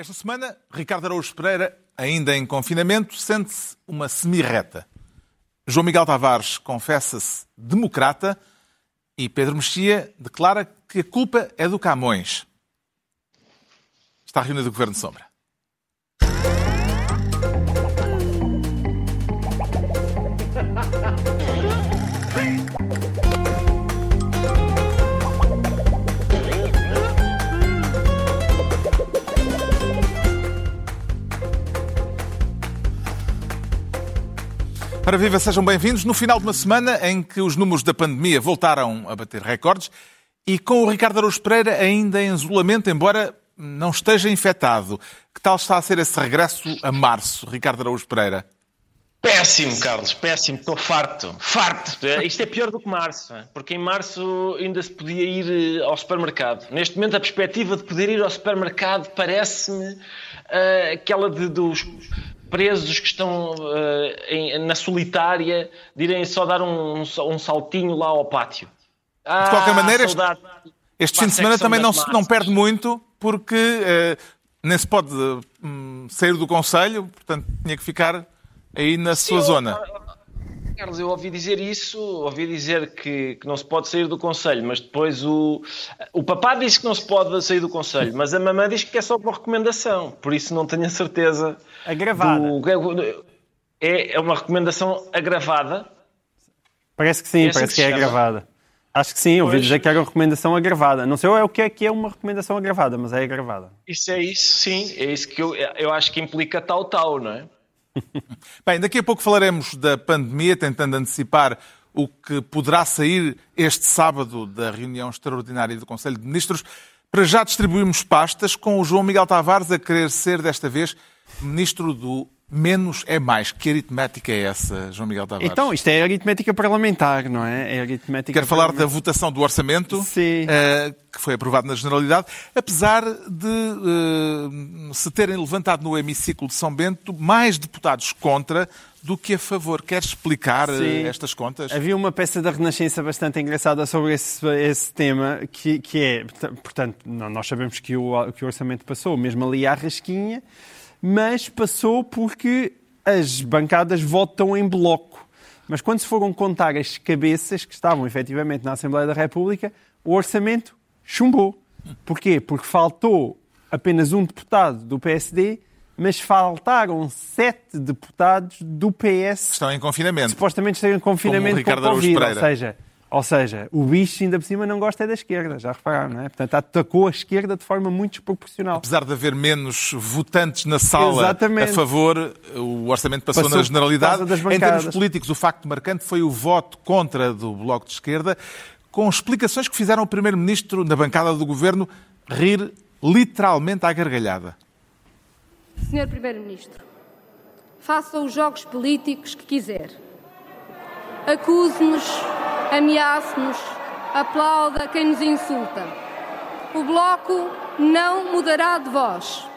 Esta semana, Ricardo Araújo Pereira, ainda em confinamento, sente-se uma semirreta. João Miguel Tavares confessa-se democrata e Pedro Mexia declara que a culpa é do Camões. Está reunido o Governo de Sombra. Para viva, sejam bem-vindos. No final de uma semana em que os números da pandemia voltaram a bater recordes e com o Ricardo Araújo Pereira ainda em isolamento, embora não esteja infectado. Que tal está a ser esse regresso a março, Ricardo Araújo Pereira? Péssimo, Carlos, péssimo, estou farto, farto. Isto é pior do que março, porque em março ainda se podia ir eh, ao supermercado. Neste momento, a perspectiva de poder ir ao supermercado parece-me uh, aquela de, dos presos que estão uh, em, na solitária de irem só dar um, um saltinho lá ao pátio. Ah, de qualquer maneira, este, este fim de semana também não, se, não perde muito, porque uh, nem se pode uh, sair do Conselho, portanto tinha que ficar aí na Sim, sua zona. Carlos, eu ouvi dizer isso, ouvi dizer que, que não se pode sair do Conselho, mas depois o, o papá diz que não se pode sair do Conselho, mas a mamã diz que é só por recomendação, por isso não tenho a certeza. Agravada. Do, é, é uma recomendação agravada? Parece que sim, é parece que, que é agravada. Acho que sim, ouvi pois... dizer que era uma recomendação agravada. Não sei o que é que é uma recomendação agravada, mas é agravada. Isso é isso, sim. É isso que eu, eu acho que implica tal, tal, não é? Bem, daqui a pouco falaremos da pandemia, tentando antecipar o que poderá sair este sábado da reunião extraordinária do Conselho de Ministros. Para já distribuímos pastas com o João Miguel Tavares a querer ser, desta vez, Ministro do menos é mais. Que aritmética é essa, João Miguel Tavares? Então, isto é aritmética parlamentar, não é? É aritmética Quero falar da votação do orçamento, uh, que foi aprovado na Generalidade, apesar de uh, se terem levantado no hemiciclo de São Bento mais deputados contra do que a favor. Queres explicar uh, estas contas? Havia uma peça da Renascença bastante engraçada sobre esse, esse tema, que, que é, portanto, nós sabemos que o, que o orçamento passou mesmo ali à rasquinha, mas passou porque as bancadas votam em bloco. Mas quando se foram contar as cabeças que estavam efetivamente na Assembleia da República, o orçamento chumbou. Porquê? Porque faltou apenas um deputado do PSD, mas faltaram sete deputados do PS. Estão em confinamento. Supostamente estão em confinamento com Covid, ou seja, ou seja, o bicho ainda por cima não gosta é da esquerda, já repararam, não é? Portanto, atacou a esquerda de forma muito desproporcional. Apesar de haver menos votantes na sala Exatamente. a favor, o orçamento passou, passou na generalidade. Em termos políticos, o facto marcante foi o voto contra do Bloco de Esquerda, com explicações que fizeram o Primeiro-Ministro, na bancada do Governo, rir literalmente à gargalhada. Senhor Primeiro-Ministro, faça os jogos políticos que quiser. Acuse-nos ameace-nos, aplauda quem nos insulta. O Bloco não mudará de voz.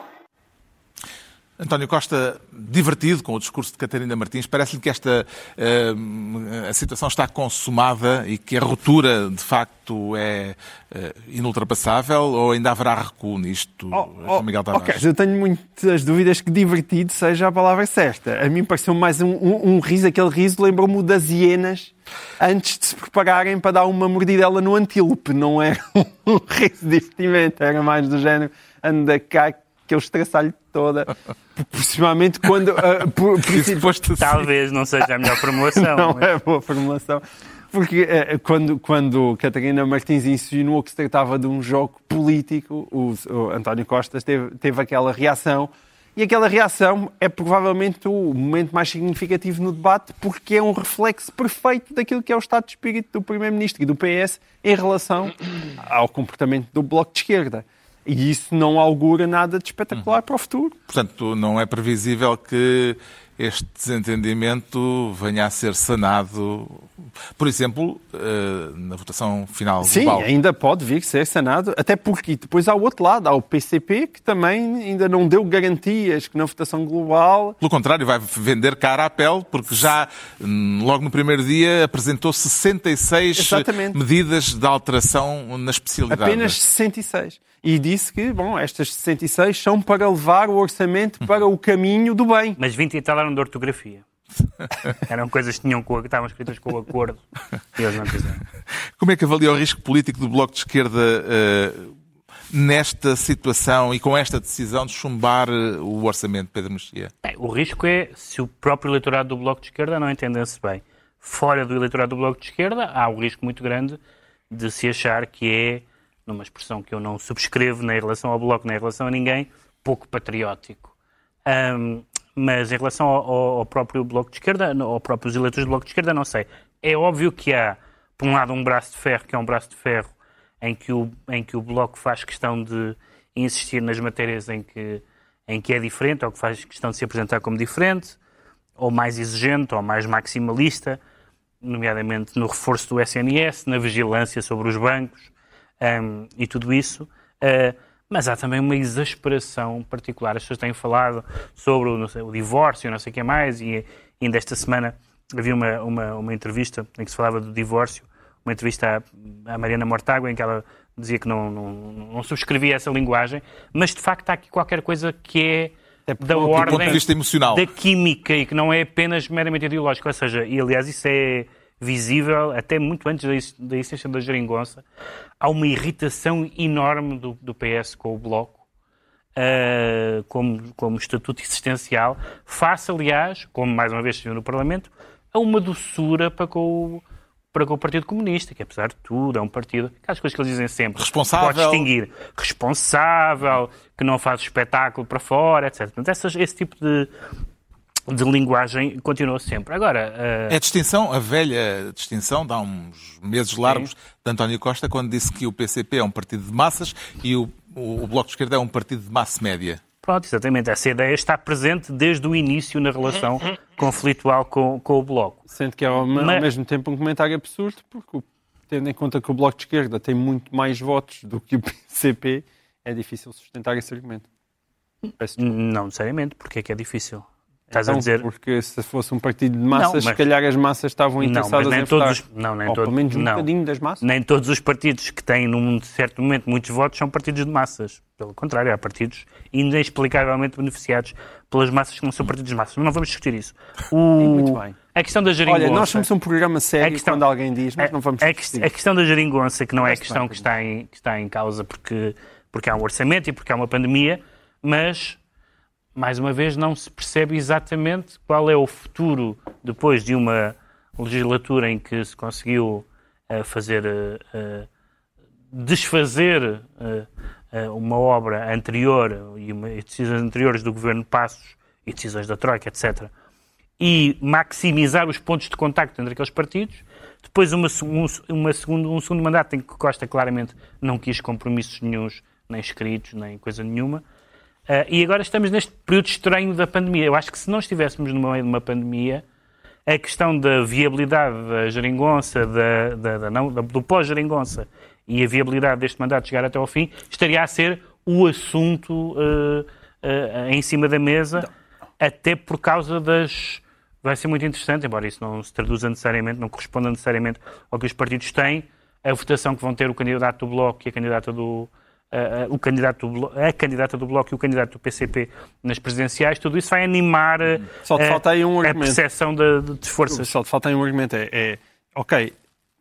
António Costa, divertido com o discurso de Catarina Martins, parece-lhe que esta uh, a situação está consumada e que a ruptura, de facto, é uh, inultrapassável ou ainda haverá recuo nisto, oh, oh, Miguel Tavares? Ok, eu tenho muitas dúvidas que divertido seja a palavra certa. A mim pareceu mais um, um, um riso, aquele riso lembrou-me das hienas antes de se prepararem para dar uma mordidela no antílope. Não era um riso de divertimento, era mais do género anda cá que eu estraçalho toda. Proporcionalmente quando. Uh, por, por, Talvez não seja a melhor formulação. não mas... é boa formulação. Porque uh, quando, quando Catarina Martins insinuou que se tratava de um jogo político, o, o António Costa teve, teve aquela reação. E aquela reação é provavelmente o momento mais significativo no debate, porque é um reflexo perfeito daquilo que é o estado de espírito do Primeiro-Ministro e do PS em relação ao comportamento do Bloco de Esquerda. E isso não augura nada de espetacular uhum. para o futuro. Portanto, não é previsível que este desentendimento venha a ser sanado, por exemplo, eh, na votação final Sim, global. Sim, ainda pode vir a ser sanado, até porque depois há o outro lado, há o PCP, que também ainda não deu garantias que na votação global... Pelo contrário, vai vender cara à pele, porque já hum, logo no primeiro dia apresentou 66 Exatamente. medidas de alteração na especialidade. Apenas 66. E disse que, bom, estas 66 são para levar o orçamento para o caminho do bem. Mas 20 e tal eram de ortografia. Eram coisas que, tinham com, que estavam escritas com o acordo e eles não quiseram. Como é que avalia o risco político do Bloco de Esquerda uh, nesta situação e com esta decisão de chumbar uh, o orçamento, Pedro Mexia? O risco é se o próprio eleitorado do Bloco de Esquerda não entendesse bem. Fora do eleitorado do Bloco de Esquerda, há um risco muito grande de se achar que é, numa expressão que eu não subscrevo nem em relação ao Bloco, nem em relação a ninguém, pouco patriótico. Um, mas em relação ao, ao, próprio Bloco de Esquerda, ou próprios eleitores do Bloco de Esquerda, não sei. É óbvio que há, por um lado, um braço de ferro, que é um braço de ferro em que o, em que o Bloco faz questão de insistir nas matérias em que, em que é diferente, ou que faz questão de se apresentar como diferente, ou mais exigente, ou mais maximalista, nomeadamente no reforço do SNS, na vigilância sobre os bancos um, e tudo isso. Uh, mas há também uma exasperação particular. As pessoas têm falado sobre o, sei, o divórcio, não sei o que mais, e ainda esta semana havia uma, uma, uma, entrevista em que se falava do divórcio, uma entrevista à, à Mariana Mortágua, em que ela dizia que não, não, não, subscrevia essa linguagem, mas de facto há aqui qualquer coisa que é, é da ordem da química e que não é apenas meramente ideológico. Ou seja, e aliás isso é visível até muito antes da existência da geringonça. Há uma irritação enorme do, do PS com o Bloco. Uh, como, como estatuto existencial, face, aliás, como mais uma vez se viu no Parlamento, a uma doçura para com, o, para com o Partido Comunista, que apesar de tudo é um partido, aquelas coisas que eles dizem sempre, responsável. pode distinguir, responsável, que não faz espetáculo para fora, etc. Portanto, essas, esse tipo de, de linguagem continuou sempre. Agora, uh... É a distinção, a velha distinção, dá uns meses largos, Sim. de António Costa, quando disse que o PCP é um partido de massas e o, o, o Bloco de Esquerda é um partido de massa média. Pronto, exatamente. Essa ideia está presente desde o início na relação conflitual com, com o Bloco. Sendo que é ao, Mas... ao mesmo tempo um comentário absurdo, porque tendo em conta que o Bloco de Esquerda tem muito mais votos do que o PCP, é difícil sustentar esse argumento. Não necessariamente, porque é que é difícil? Estás então, a dizer... Porque se fosse um partido de massas, não, mas... se calhar as massas estavam interessadas não, em todos Os... Não, nem Ou todo... pelo menos um não. bocadinho das massas. Nem todos os partidos que têm, num certo momento, muitos votos são partidos de massas. Pelo contrário, há partidos inexplicavelmente beneficiados pelas massas que não são partidos de massas. Mas não vamos discutir isso. O... Muito bem. A questão da geringonça... Olha, nós somos um programa sério questão... quando alguém diz, mas não vamos discutir. A questão da geringonça, que não é a questão que está, em, que está em causa porque, porque há um orçamento e porque há uma pandemia, mas mais uma vez, não se percebe exatamente qual é o futuro depois de uma legislatura em que se conseguiu uh, fazer uh, desfazer uma obra anterior e, e decisões anteriores do governo Passos e decisões da Troika, etc. E maximizar os pontos de contacto entre aqueles partidos. Depois, uma, um, uma segundo, um segundo mandato em que Costa claramente não quis compromissos nenhums, nem escritos, nem coisa nenhuma. Uh, e agora estamos neste período estranho da pandemia. Eu acho que se não estivéssemos no meio de uma pandemia, a questão da viabilidade da geringonça, da, da, da não, do pós-geringonça e a viabilidade deste mandato chegar até ao fim, estaria a ser o assunto uh, uh, em cima da mesa, não. até por causa das. Vai ser muito interessante, embora isso não se traduza necessariamente, não corresponda necessariamente ao que os partidos têm, a votação que vão ter o candidato do Bloco e a candidata do, o candidato do, a candidata do Bloco e o candidato do PCP nas presidenciais, tudo isso vai animar Só te falta aí um a percepção de, de forças. Só te falta aí um argumento. É, é, ok,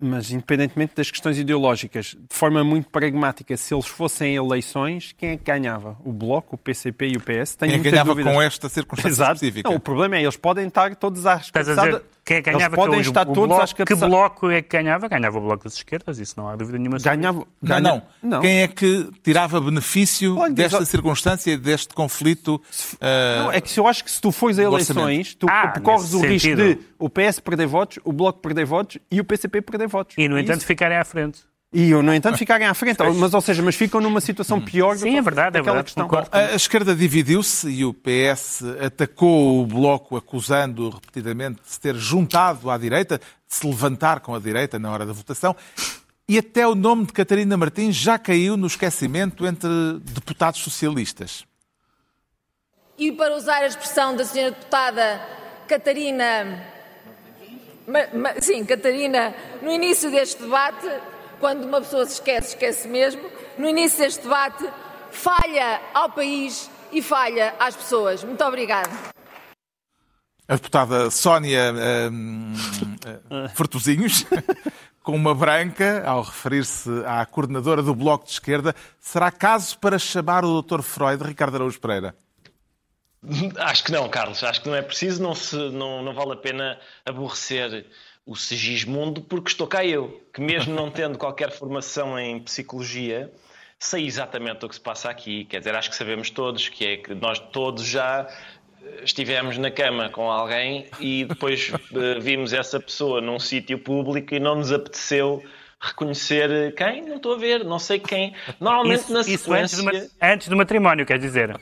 mas independentemente das questões ideológicas, de forma muito pragmática, se eles fossem eleições, quem é que ganhava? O Bloco, o PCP e o PS? Tenho quem é que ganhava dúvidas. com esta circunstância Exato. específica? Não, o problema é eles podem estar todos às Estás a dizer quem é que ganhava? Eles podem que estar o, todos bloco, Que bloco é que ganhava? Ganhava o Bloco das Esquerdas, isso não há dúvida nenhuma. Ganhava, ganha... não, não, Quem é que tirava benefício Olha, desta diz... circunstância, deste conflito? Uh... Não, é que se eu acho que se tu fores a eleições, tu ah, corres o risco de o PS perder votos, o Bloco perder votos e o PCP perder votos. E, no entanto, isso... ficarem à frente. E, no entanto, ficarem à frente. mas, ou seja, mas ficam numa situação pior Sim, é verdade, é verdade. Questão. A, esquerda dividiu-se e o PS atacou o Bloco, acusando repetidamente de se ter juntado à direita, de se levantar com a direita na hora da votação. E até o nome de Catarina Martins já caiu no esquecimento entre deputados socialistas. E para usar a expressão da senhora deputada Catarina. Sim, Catarina, no início deste debate, quando uma pessoa se esquece, esquece mesmo, no início deste debate, falha ao país e falha às pessoas. Muito obrigada. A deputada Sónia hum, uh, Fortuzinhos, com uma branca, ao referir-se à coordenadora do Bloco de Esquerda, será caso para chamar o Dr. Freud, Ricardo Araújo Pereira? Acho que não, Carlos. Acho que não é preciso. Não, se, não, não vale a pena aborrecer o Sigismundo, porque estou cá eu, que mesmo não tendo qualquer formação em psicologia, sei exatamente o que se passa aqui. Quer dizer, acho que sabemos todos que é que nós todos já eh, estivemos na cama com alguém e depois uh, vimos essa pessoa num sítio público e não nos apeteceu reconhecer quem? Não estou a ver, não sei quem. Normalmente Isso, na isso sequência... antes, do, antes do matrimónio, quer dizer.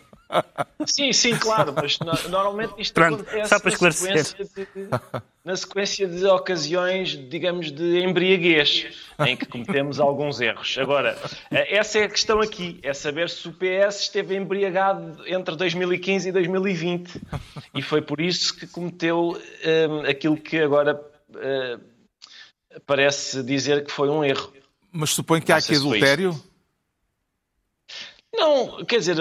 Sim, sim, claro, mas no- normalmente isto Pronto, acontece na sequência, de, na sequência de ocasiões, digamos, de embriaguez, em que cometemos alguns erros. Agora, eh, essa é a questão aqui, é saber se o PS esteve embriagado entre 2015 e 2020 e foi por isso que cometeu hum, aquilo que agora eh, parece dizer que foi um erro. Mas supõe que há aqui adultério? Não, quer dizer,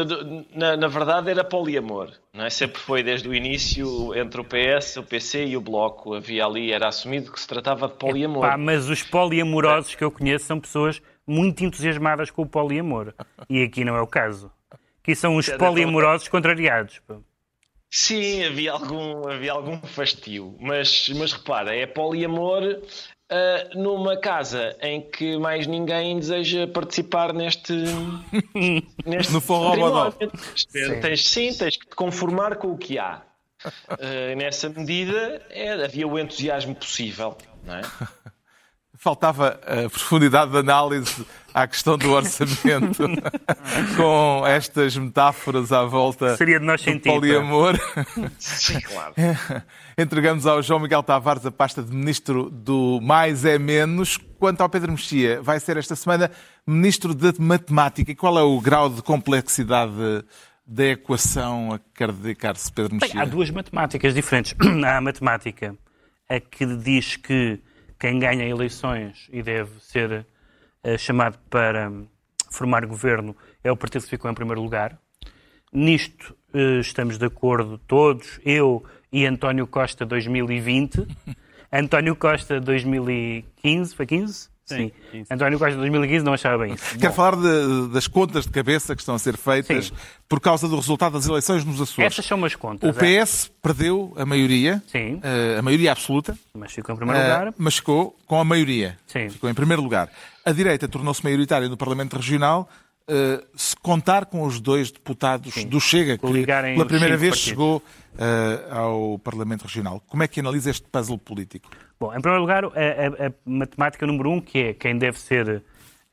na, na verdade era poliamor, não é? Sempre foi desde o início entre o PS, o PC e o Bloco. Havia ali, era assumido que se tratava de poliamor. Pá, mas os poliamorosos que eu conheço são pessoas muito entusiasmadas com o poliamor. E aqui não é o caso. Aqui são os poliamorosos contrariados. Sim, havia algum, havia algum fastio, mas, mas repara, é poliamor ah, numa casa em que mais ninguém deseja participar neste. neste No forró bodó. matrimónio. Tens- sim, tens que te conformar com o que há. Ah, nessa medida, é, havia o entusiasmo possível, não é? Faltava a profundidade de análise à questão do orçamento, com estas metáforas à volta Seria de nós do sentir, pá. poliamor. Sim, claro. Entregamos ao João Miguel Tavares a pasta de Ministro do Mais é Menos. Quanto ao Pedro Mexia, vai ser esta semana Ministro de Matemática. E qual é o grau de complexidade da equação a que quer dedicar-se Pedro Bem, Mexia? há duas matemáticas diferentes. Há a matemática a que diz que quem ganha eleições e deve ser eh, chamado para hum, formar governo é o partido que ficou em primeiro lugar. Nisto eh, estamos de acordo todos, eu e António Costa 2020. António Costa 2015, foi 15? Sim, 15. António Costa 2015 não achava bem isso. Quero falar de- das contas de cabeça que estão a ser feitas Sim. por causa do resultado das eleições nos Açores. Essas são umas contas. O é. PS perdeu a maioria, Sim. eh, a maioria absoluta, Mas ficou em primeiro eh, lugar. mas ficou com a maioria. Sim. Ficou em primeiro lugar. A direita tornou-se maioritária no Parlamento Regional eh, se contar com os dois deputados do Chega, que pela primeira vez partidos. chegou eh, ao Parlamento Regional. Como é que analisa este puzzle político? Bom, em primeiro lugar, a, a- a matemática número um, que é quem deve ser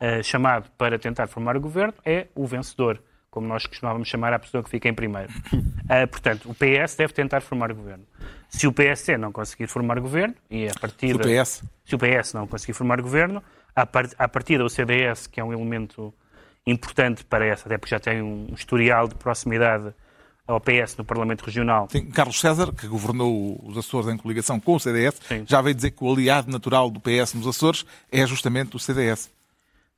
eh, chamado para tentar formar o governo, é o vencedor, como nós costumávamos chamar a pessoa que fica em primeiro. Portanto, o PS deve tentar formar o governo. Se o PSD não conseguir formar o governo, e a partir Do PS? se o PS não conseguir formar governo, à par- à partida o CDS, que é um elemento importante para essa, até porque já tem um historial de proximidade ao PS no Parlamento Regional, Sim, Carlos César, que governou os Açores em coligação com o CDS, Sim. já veio dizer que o aliado natural do PS nos Açores é justamente o CDS.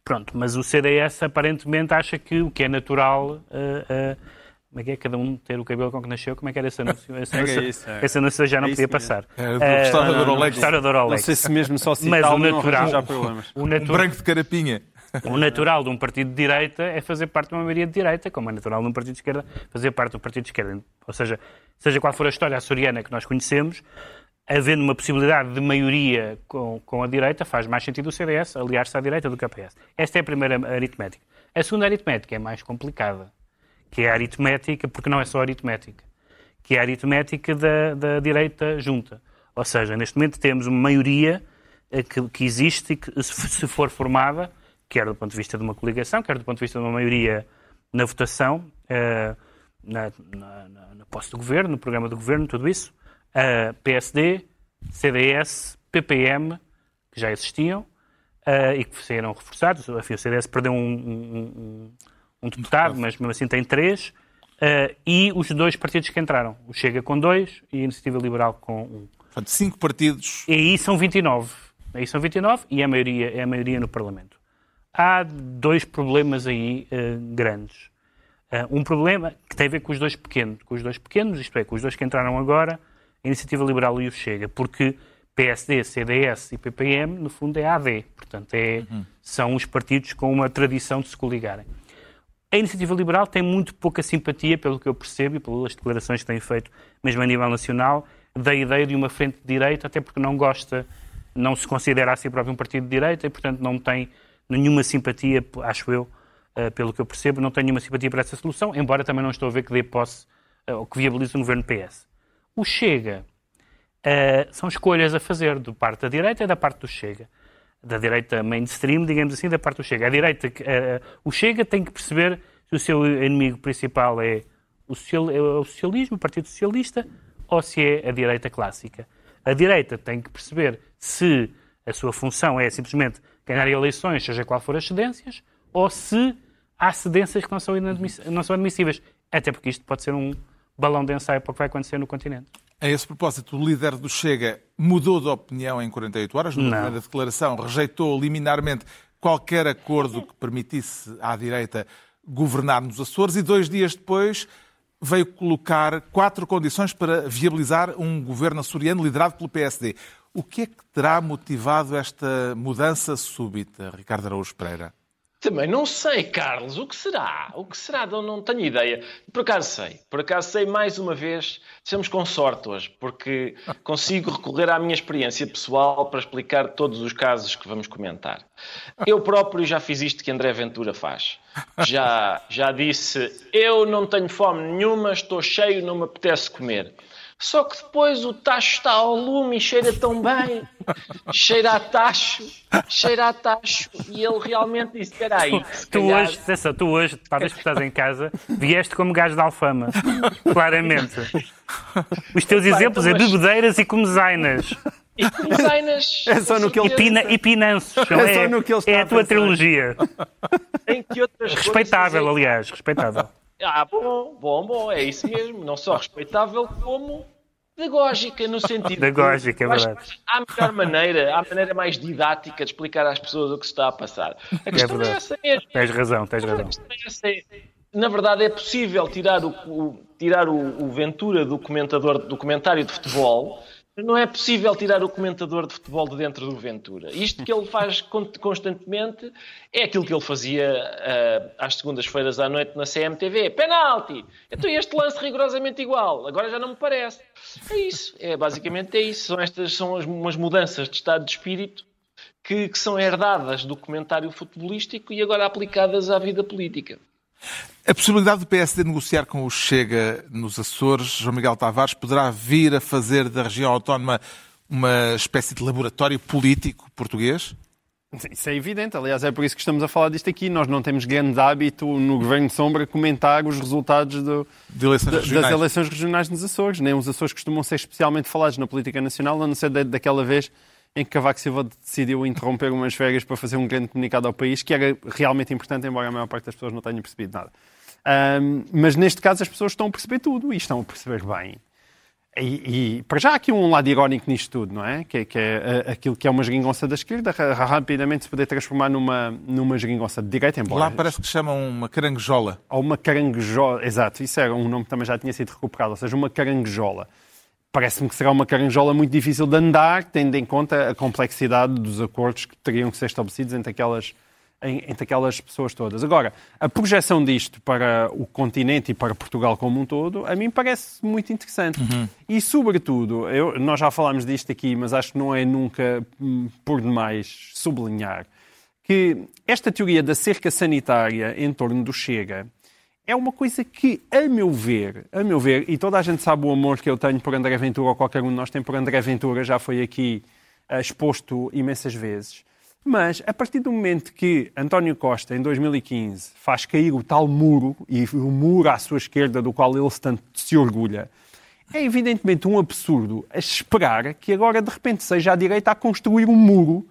Pronto, mas o CDS aparentemente acha que o que é natural. eh, eh, como é que é cada um ter o cabelo com que nasceu? Como é que era esse anúncio? Esse É que é anúncio, isso, é. esse anúncio já não É podia passar. É do Eh, restaurador não, sei se mesmo só Mas citá-lo o não natural, arranja problemas. o, Um natu- branco de carapinha. O natural de um partido de direita é fazer parte de uma maioria de direita, como é natural de um partido de esquerda fazer parte um partido de esquerda. Ou seja, seja qual for a história açoriana que nós conhecemos, havendo uma possibilidade de maioria com, com a direita, faz mais sentido o CDS aliar-se à direita do que a PS. Esta é a primeira aritmética. A segunda aritmética é mais complicada, que é a aritmética, porque não é só aritmética, que é a aritmética da, da direita junta. Ou seja, neste momento temos uma maioria eh, que, que existe e que, se for formada, quer do ponto de vista de uma coligação, quer do ponto de vista de uma maioria na votação, eh, na, na, na- posse do governo, no programa do governo, tudo isso, PSD, CDS, PPM, que já existiam eh, e que saíram reforçados. Enfim, o CDS perdeu um, um- um- um deputado, mas mesmo assim tem três. eh, e os dois partidos que entraram. O Chega com dois e a Iniciativa Liberal com um. Portanto, cinco partidos. E aí são 29. Aí são 29 e é a maioria, é a maioria no Parlamento. Há dois problemas aí uh, grandes. Uh, um problema que tem a ver com os dois pequenos, com os dois pequenos, isto é, com os dois que entraram agora, a Iniciativa Liberal e o Chega, porque PSD, CDS e PPM, no fundo, é AD. Portanto, é, uhum. são os partidos com uma tradição de se coligarem. A Iniciativa Liberal tem muito pouca simpatia, pelo que eu percebo e pelas declarações que tem feito, mesmo a nível nacional, da ideia de uma frente de direita, até porque não gosta, não se considera a si próprio um partido de direita e, portanto, não tem nenhuma simpatia, acho eu, uh, pelo que eu percebo, não tem nenhuma simpatia para essa solução, embora também não estou a ver que dê posse uh, ou que viabilize um governo PS. O Chega uh, são escolhas a fazer do parte da direita e da parte do Chega. Da direita mainstream, digamos assim, da parte do Chega. A direita, o Chega tem que perceber se o seu inimigo principal é o, social, é o socialismo, o Partido Socialista, ou se é a direita clássica. A direita tem que perceber se a sua função é simplesmente ganhar eleições, seja qual for as cedências, ou se há cedências que não são, não são admissíveis. Até porque isto pode ser um balão de ensaio para o que vai acontecer no continente. A esse propósito, o líder do Chega mudou de opinião em 48 horas. Na primeira declaração, rejeitou liminarmente qualquer acordo que permitisse à direita governar nos Açores e dois dias depois veio colocar quatro condições para viabilizar um governo açoriano liderado pelo PSD. O que é que terá motivado esta mudança súbita, Ricardo Araújo Pereira? Também não sei, Carlos. O que será? O que será? Não, não tenho ideia. Por acaso sei. Por acaso sei mais uma vez. Estamos com sorte hoje, porque consigo recorrer à minha experiência pessoal para explicar todos os casos que vamos comentar. Eu próprio já fiz isto que André Ventura faz. Já, já disse: Eu não tenho fome nenhuma, estou cheio, não me apetece comer. Só que depois o tacho está ao lume e cheira tão bem. cheira a tacho, cheira a tacho. E ele realmente disse: Espera aí. Tu, calhar... hoje, Cessa, tu hoje, talvez que estás em casa, vieste como gajo de alfama. Claramente. Os teus Pai, exemplos então, é bebedeiras e comezainas. E comezainas. É só no que ele. Pina, e pinanços. É, é, só no que ele está é a tua trilogia. Em que outras Respeitável, aliás, respeitável. Ah, bom, bom, bom, é isso mesmo. Não só respeitável, como pedagógica, no sentido. Pedagógica, é verdade. Há melhor maneira, há maneira mais didática de explicar às pessoas o que se está a passar. A questão é, é essa mesmo. Tens razão, tens razão. É na verdade, é possível tirar o, o tirar o, o Ventura do comentador do comentário de futebol não é possível tirar o comentador de futebol de dentro do Ventura. Isto que ele faz constantemente é aquilo que ele fazia uh, às segundas-feiras à noite na CMTV. Penalti! Então este lance rigorosamente igual. Agora já não me parece. É isso. É, basicamente é isso. São estas são as, umas mudanças de estado de espírito que, que são herdadas do comentário futebolístico e agora aplicadas à vida política. A possibilidade do PSD negociar com o Chega nos Açores, João Miguel Tavares, poderá vir a fazer da região autónoma uma espécie de laboratório político português? Isso é evidente, aliás, é por isso que estamos a falar disto aqui. Nós não temos grande hábito no Governo de Sombra comentar os resultados do, eleições de, das eleições regionais nos Açores. Nem os Açores costumam ser especialmente falados na política nacional, a não ser daquela vez em que Cavaco Silva decidiu interromper umas férias para fazer um grande comunicado ao país, que era realmente importante, embora a maior parte das pessoas não tenha percebido nada. Um, mas neste caso as pessoas estão a perceber tudo e estão a perceber bem. E, e para já há aqui um lado irónico nisto tudo, não é? Que, que é uh, aquilo que é uma geringonça da esquerda, rapidamente se poder transformar numa, numa geringonça de direita, embora... Lá parece que chamam uma caranguejola. Ou uma caranguejola, exato, isso era um nome que também já tinha sido recuperado, ou seja, uma caranguejola parece-me que será uma caranjola muito difícil de andar, tendo em conta a complexidade dos acordos que teriam que ser estabelecidos entre aquelas, entre aquelas pessoas todas. Agora, a projeção disto para o continente e para Portugal como um todo, a mim parece muito interessante. Uhum. E, sobretudo, eu, nós já falámos disto aqui, mas acho que não é nunca hum, por demais sublinhar, que esta teoria da cerca sanitária em torno do Chega é uma coisa que, a meu ver, a meu ver, e toda a gente sabe o amor que eu tenho por André Ventura, ou qualquer um de nós tem por André Ventura, já foi aqui uh, exposto imensas vezes. Mas, a partir do momento que António Costa, em 2015, faz cair o tal muro, e o muro à sua esquerda, do qual ele tanto se orgulha, é evidentemente um absurdo esperar que agora, de repente, seja a direita a construir um muro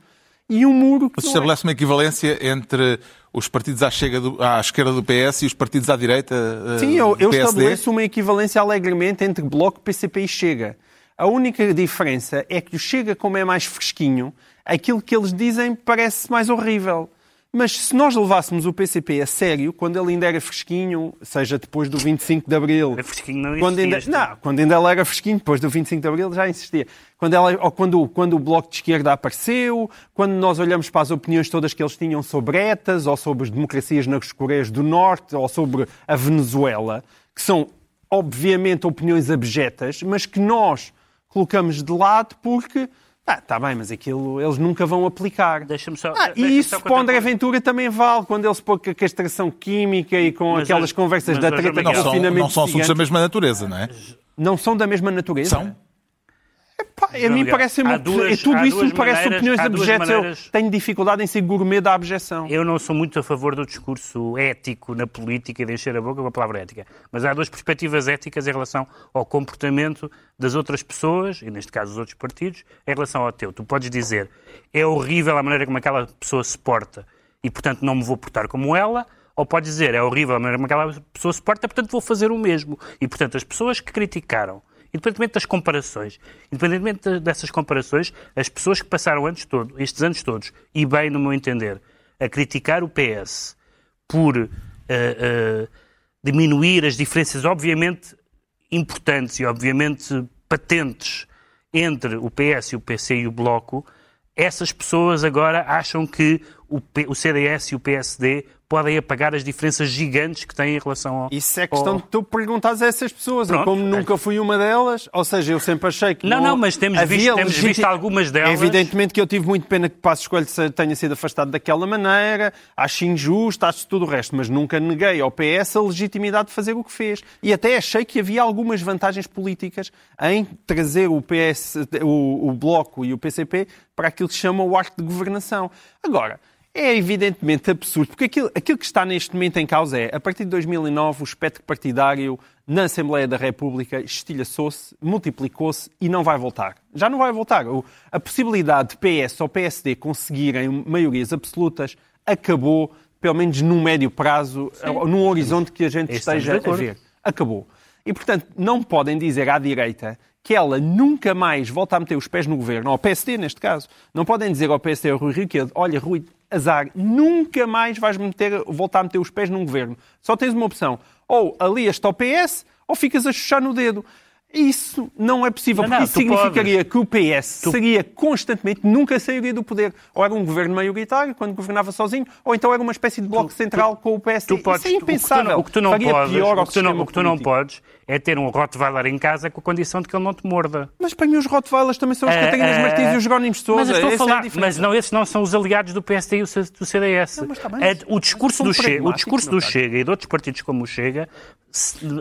e um muro que. Mas estabelece é... uma equivalência entre os partidos à, do, à, esquerda do PS e os partidos à direita uh, Sim, eu, eu estabeleço uma equivalência alegremente entre Bloco, PCP e Chega. A única diferença é que o Chega, como é mais fresquinho, aquilo que eles dizem parece mais horrível. Mas se nós levássemos o PCP a sério, quando ele ainda era fresquinho, seja depois do 25 de Abril... Era fresquinho, não quando ainda, Não, quando ainda ele era fresquinho, depois do 25 de Abril já insistia. Quando, ela, ou quando, quando o Bloco de Esquerda apareceu, quando nós olhamos para as opiniões todas que eles tinham sobre ETAs, ou sobre as democracias nas Coreias do Norte, ou sobre a Venezuela, que são, obviamente, opiniões abjetas, mas que nós colocamos de lado porque... Ah, está bem, mas aquilo eles nunca vão aplicar. Deixa-me só. Ah, e isso só para o André Ventura também vale, quando ele se pôr com a castração química e com Mas aquelas hoje- conversas da treta do Não são, confinamento não são assuntos da mesma natureza, não é? Não são da mesma natureza? São. Pá, a mim parece há duas- tudo isso me parece opiniões abjetas. maneiras- Eu tenho dificuldade em ser gourmet da abjeção. Eu não sou muito a favor do discurso ético na política e de encher a boca com a palavra ética. Mas há duas perspectivas éticas em relação ao comportamento das outras pessoas, e neste caso dos outros partidos, em relação ao teu. Tu podes dizer é horrível a maneira como aquela pessoa se porta e, portanto, não me vou portar como ela. Ou podes dizer é horrível a maneira como aquela pessoa se porta, portanto, vou fazer o mesmo. E, portanto, as pessoas que criticaram Independentemente das comparações, independentemente de- dessas comparações, as pessoas que passaram antes todo, estes anos todos, e bem no meu entender, a criticar o PS por eh, eh, diminuir as diferenças, obviamente importantes e obviamente patentes entre o PS e o PC e o Bloco, essas pessoas agora acham que o, P- o CDS e o PSD podem apagar as diferenças gigantes que têm em relação ao. Isso é questão ao- de tu perguntares a essas pessoas. Pronto. como nunca fui uma delas, ou seja, eu sempre achei que. Não, não, mas temos visto- temos visto algumas delas. Evidentemente que eu tive muito pena que Passo Escolho se- tenha sido afastado daquela maneira, acho injusto, acho tudo o resto, mas nunca neguei ao PS a legitimidade de fazer o que fez. E até achei que havia algumas vantagens políticas em trazer o PS, o, o Bloco e o PCP para aquilo que se chama o arco de governação. Agora, é evidentemente absurdo, porque aquilo, aquilo que está neste momento em causa é, a partir de 2009, o espectro partidário na Assembleia da República estilhaçou-se, multiplicou-se e não vai voltar. Já não vai voltar. A possibilidade de PS ou PSD conseguirem maiorias absolutas acabou, pelo menos num médio prazo, num horizonte que a gente Estamos esteja a ver. Acabou. E, portanto, não podem dizer à direita que ela nunca mais volta a meter os pés no governo, ao PSD neste caso, não podem dizer ao PSD ao Rui Rio que, olha, Rui, azar, nunca mais vais meter, voltar a meter os pés num governo. Só tens uma opção, ou alias-te ao PS, ou ficas a chuchar no dedo. Isso não é possível, Não, porque não, isso tu significaria que o PS seria constantemente, nunca sairia do poder. Ou era um governo maioritário, quando governava sozinho, ou então era uma espécie de bloco central com o PSD. Tu podes, isso é impensável. O que tu não, o que tu não Faria podes, pior ao o que tu não, sistema o que tu não político. podes é ter um Rottweiler em casa com a condição de que ele não te morda. Mas para mim os Rottweilers também são os Ah, Martins e os Jerónimos de Sousa. Mas estou a é falar, diferença. mas não, esses não são os aliados do PSD e do CDS. Não, bem, É, o discurso, do Chega, o discurso do. Chega e de outros partidos como o Chega,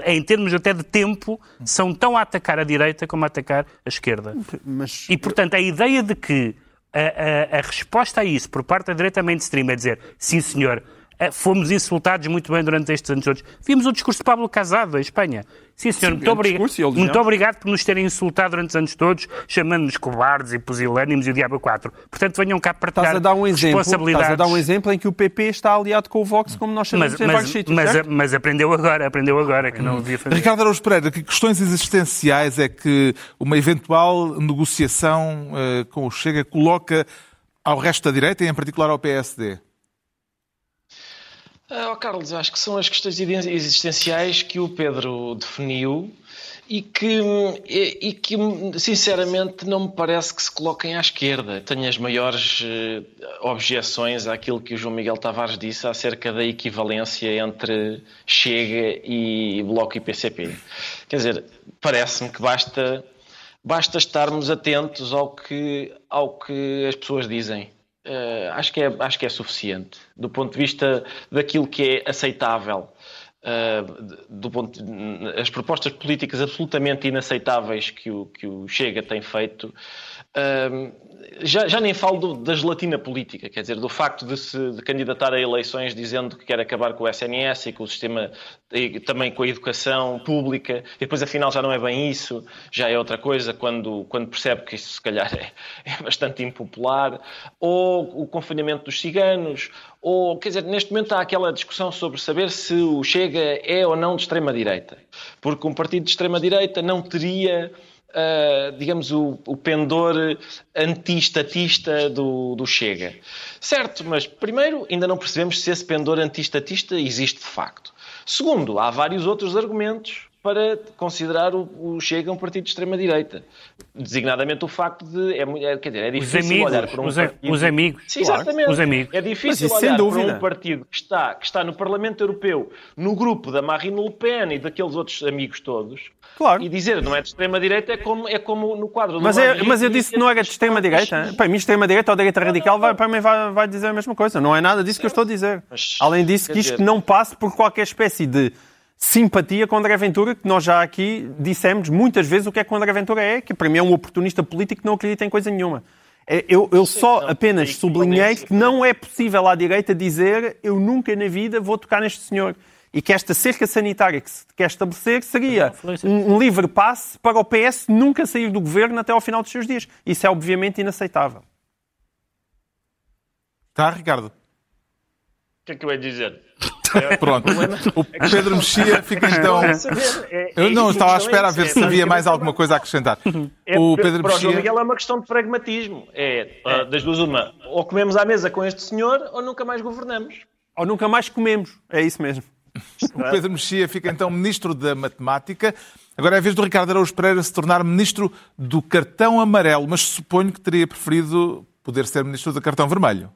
em termos até de tempo, são tão a atacar a direita como a atacar a esquerda. Mas E, portanto, a ideia de que a, a- a resposta a isso por parte da direita mainstream é dizer sim, senhor, fomos insultados muito bem durante estes anos todos. Vimos o discurso de Pablo Casado, em Espanha. Sim, senhor, muito, obriga- discurso, e ele muito obrigado por nos terem insultado durante os anos todos, chamando-nos cobardes e pusilânimos e o diabo 4. Portanto, venham cá partilhar estás a dar um exemplo, responsabilidades. estás a dar um exemplo em que o PP está aliado com o Vox, como nós sabemos mas, em vários mas, sítios. mas, certo? mas aprendeu agora, aprendeu agora que não devia fazer. Ricardo Araújo Pereira, que questões existenciais é que uma eventual negociação eh, com o Chega coloca ao resto da direita e em particular ao PSD? Ah, oh, Carlos, acho que são as questões existenciais que o Pedro definiu e que, e, que, sinceramente, não me parece que se coloquem à esquerda. Tenho as maiores eh, objeções àquilo que o João Miguel Tavares disse acerca da equivalência entre Chega e Bloco e PCP. Quer dizer, parece-me que basta, basta estarmos atentos ao que, ao que as pessoas dizem. Eh, acho, que é, acho que é suficiente. Do ponto de vista daquilo que é aceitável, eh, do ponto de- as propostas políticas absolutamente inaceitáveis que o, que o Chega tem feito, eh, já, já nem falo do- da gelatina política, quer dizer, do facto de se de candidatar a eleições dizendo que quer acabar com o SNS e com o sistema, e também com a educação pública, e depois afinal já não é bem isso, já é outra coisa quando, quando percebe que isso se calhar é, é bastante impopular, ou o confinamento dos ciganos, ou, quer dizer, neste momento há aquela discussão sobre saber se o Chega é ou não de extrema-direita, porque um partido de extrema-direita não teria uh, digamos, o, o pendor anti-estatista do, do Chega. Certo, mas primeiro ainda não percebemos se esse pendor anti-estatista existe de facto. Segundo, há vários outros argumentos para considerar o, o Chega um partido de extrema-direita. Designadamente o facto de. É, é, quer dizer, é difícil os amigos, olhar para um os, partido. Os amigos. Sim, exatamente. Os amigos. É difícil isso, olhar para um partido que está, que está no Parlamento Europeu, no grupo da Marine Le Pen e daqueles outros amigos todos, Claro. e dizer não é de extrema-direita é como, é como no quadro do Mas, é, mas eu disse que não era de extrema-direita. Para mim, extrema-direita ou direita radical vai, para mim vai, vai dizer a mesma coisa. Não é nada disso que eu estou a dizer. Mas, Além disso, quer que isto dizer- não passe por qualquer espécie de simpatia com André Ventura, que nós já aqui dissemos muitas vezes o que é que o André Ventura é, que para mim é um oportunista político que não acredita em coisa nenhuma. É, Eu, eu só apenas sublinhei que não é possível à direita dizer eu nunca na vida vou tocar neste senhor. E que esta cerca sanitária que se quer estabelecer seria um, um livre passe para o PS nunca sair do governo até ao final dos seus dias. Isso é obviamente inaceitável. Tá, Ricardo? O que é que eu ia dizer? Pronto. O Pedro Mexia fica então. É- Eu é não estava à questão espera é a ver se é havia mais alguma coisa a acrescentar. É, O Pedro Mexia. Miguel é uma questão de pragmatismo. É, das duas uma. Ou comemos à mesa com este senhor ou nunca mais governamos. Ou nunca mais comemos. É isso mesmo. O Pedro Mexia fica então ministro da Matemática. Agora é a vez do Ricardo Araújo Pereira se tornar ministro do cartão amarelo, mas suponho que teria preferido poder ser ministro do cartão vermelho.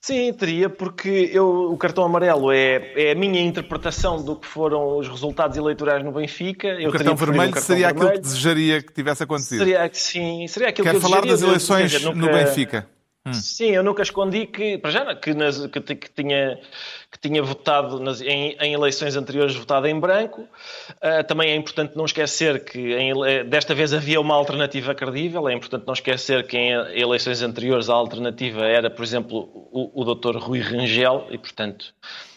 Sim, teria, porque eu, o cartão amarelo é, é a minha interpretação do que foram os resultados eleitorais no Benfica. Eu O cartão vermelho um cartão seria aquilo que vermelho. desejaria que tivesse acontecido. Seria, sim, seria aquilo Quero que eu falar das. Eu, eleições quer dizer, no nunca- Benfica. Sim, eu nunca escondi que, para já, que, nas- que, que tinha, que tinha votado nas- em, em eleições anteriores votado em branco. Ah, também é importante não esquecer que em ele- desta vez havia uma alternativa credível. É importante não esquecer que em eleições anteriores a alternativa era, por exemplo, o, o Dr. Rui Rangel e, portanto,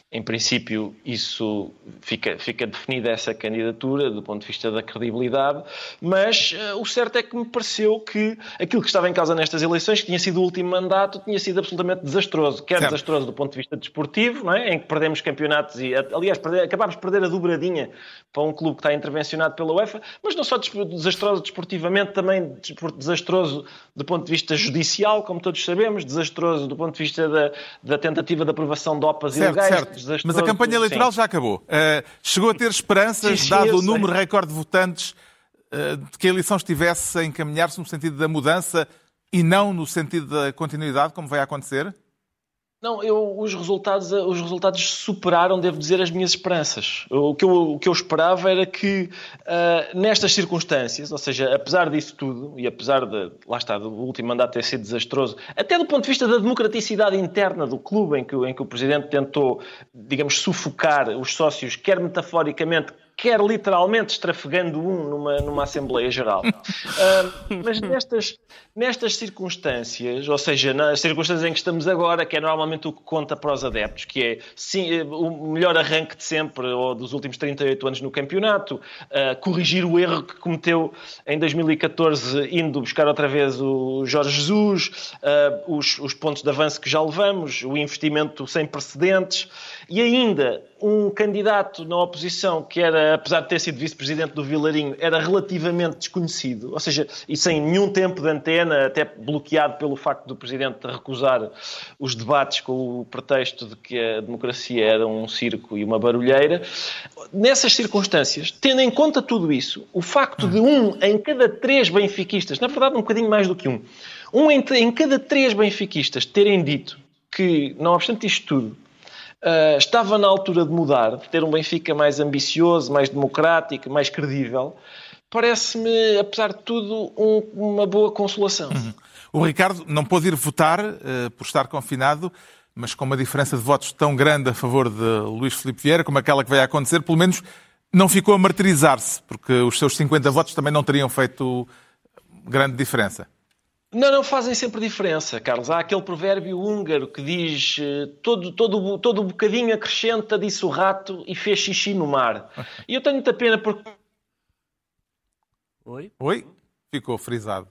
em princípio, isso fica, fica definida essa candidatura do ponto de vista da credibilidade, mas eh, o certo é que me pareceu que aquilo que estava em causa nestas eleições, que tinha sido o último mandato, tinha sido absolutamente desastroso. Quer Certo. desastroso do ponto de vista desportivo, não é? em que perdemos campeonatos e, aliás, perder- acabámos de perder a dobradinha para um clube que está intervencionado pela UEFA, mas não só des- desastroso desportivamente, também desastroso do ponto de vista judicial, como todos sabemos, desastroso do ponto de vista da, da tentativa de aprovação de OPAs Certo, ilegais. certo. Desastroso- Mas a campanha eleitoral Sim. já acabou. Uh, chegou a ter esperanças, Sim, dado o número recorde de votantes, uh, de que a eleição estivesse a encaminhar-se no sentido da mudança e não no sentido da continuidade, como vai acontecer? Não, eu, os, resultados, os resultados superaram, devo dizer, as minhas esperanças. O que eu, o que eu esperava era que, ah, nestas circunstâncias, ou seja, apesar disso tudo, e apesar de, lá está, do último mandato ter sido desastroso, até do ponto de vista da democraticidade interna do clube, em que, em que o Presidente tentou, digamos, sufocar os sócios, quer metaforicamente, quer literalmente estrafegando um numa, numa Assembleia Geral. Ah, mas nestas, nestas circunstâncias, ou seja, nas circunstâncias em que estamos agora, que é normalmente o que conta para os adeptos, que é sim, eh, o melhor arranque de sempre, ou dos últimos 38 anos no campeonato, ah, corrigir o erro que cometeu em 2014, indo buscar outra vez o Jorge Jesus, ah, os, os pontos de avanço que já levamos, o investimento sem precedentes, e ainda um candidato na oposição que era, apesar de ter sido vice-presidente do Vilarinho, era relativamente desconhecido, ou seja, e sem nenhum tempo de antena, até bloqueado pelo facto do presidente recusar os debates com o pretexto de que a democracia era um circo e uma barulheira. Nessas circunstâncias, tendo em conta tudo isso, o facto de um em cada três benfiquistas, na verdade um bocadinho mais do que um, um em, cada três benfiquistas terem dito que, não obstante isto tudo, Uh, estava na altura de mudar, de ter um Benfica mais ambicioso, mais democrático, mais credível, parece-me, apesar de tudo, um- uma boa consolação. O Ricardo não pôde ir votar eh, por estar confinado, mas com uma diferença de votos tão grande a favor de Luís Filipe Vieira, como aquela que vai acontecer, pelo menos não ficou a martirizar-se, porque os seus 50 votos também não teriam feito grande diferença. Não, não fazem sempre diferença, Carlos. Há aquele provérbio húngaro que diz eh, todo, todo, todo bocadinho acrescenta, disse o rato, e fez xixi no mar. E eu tenho muita pena porque Oi? Oi? Ficou frisado.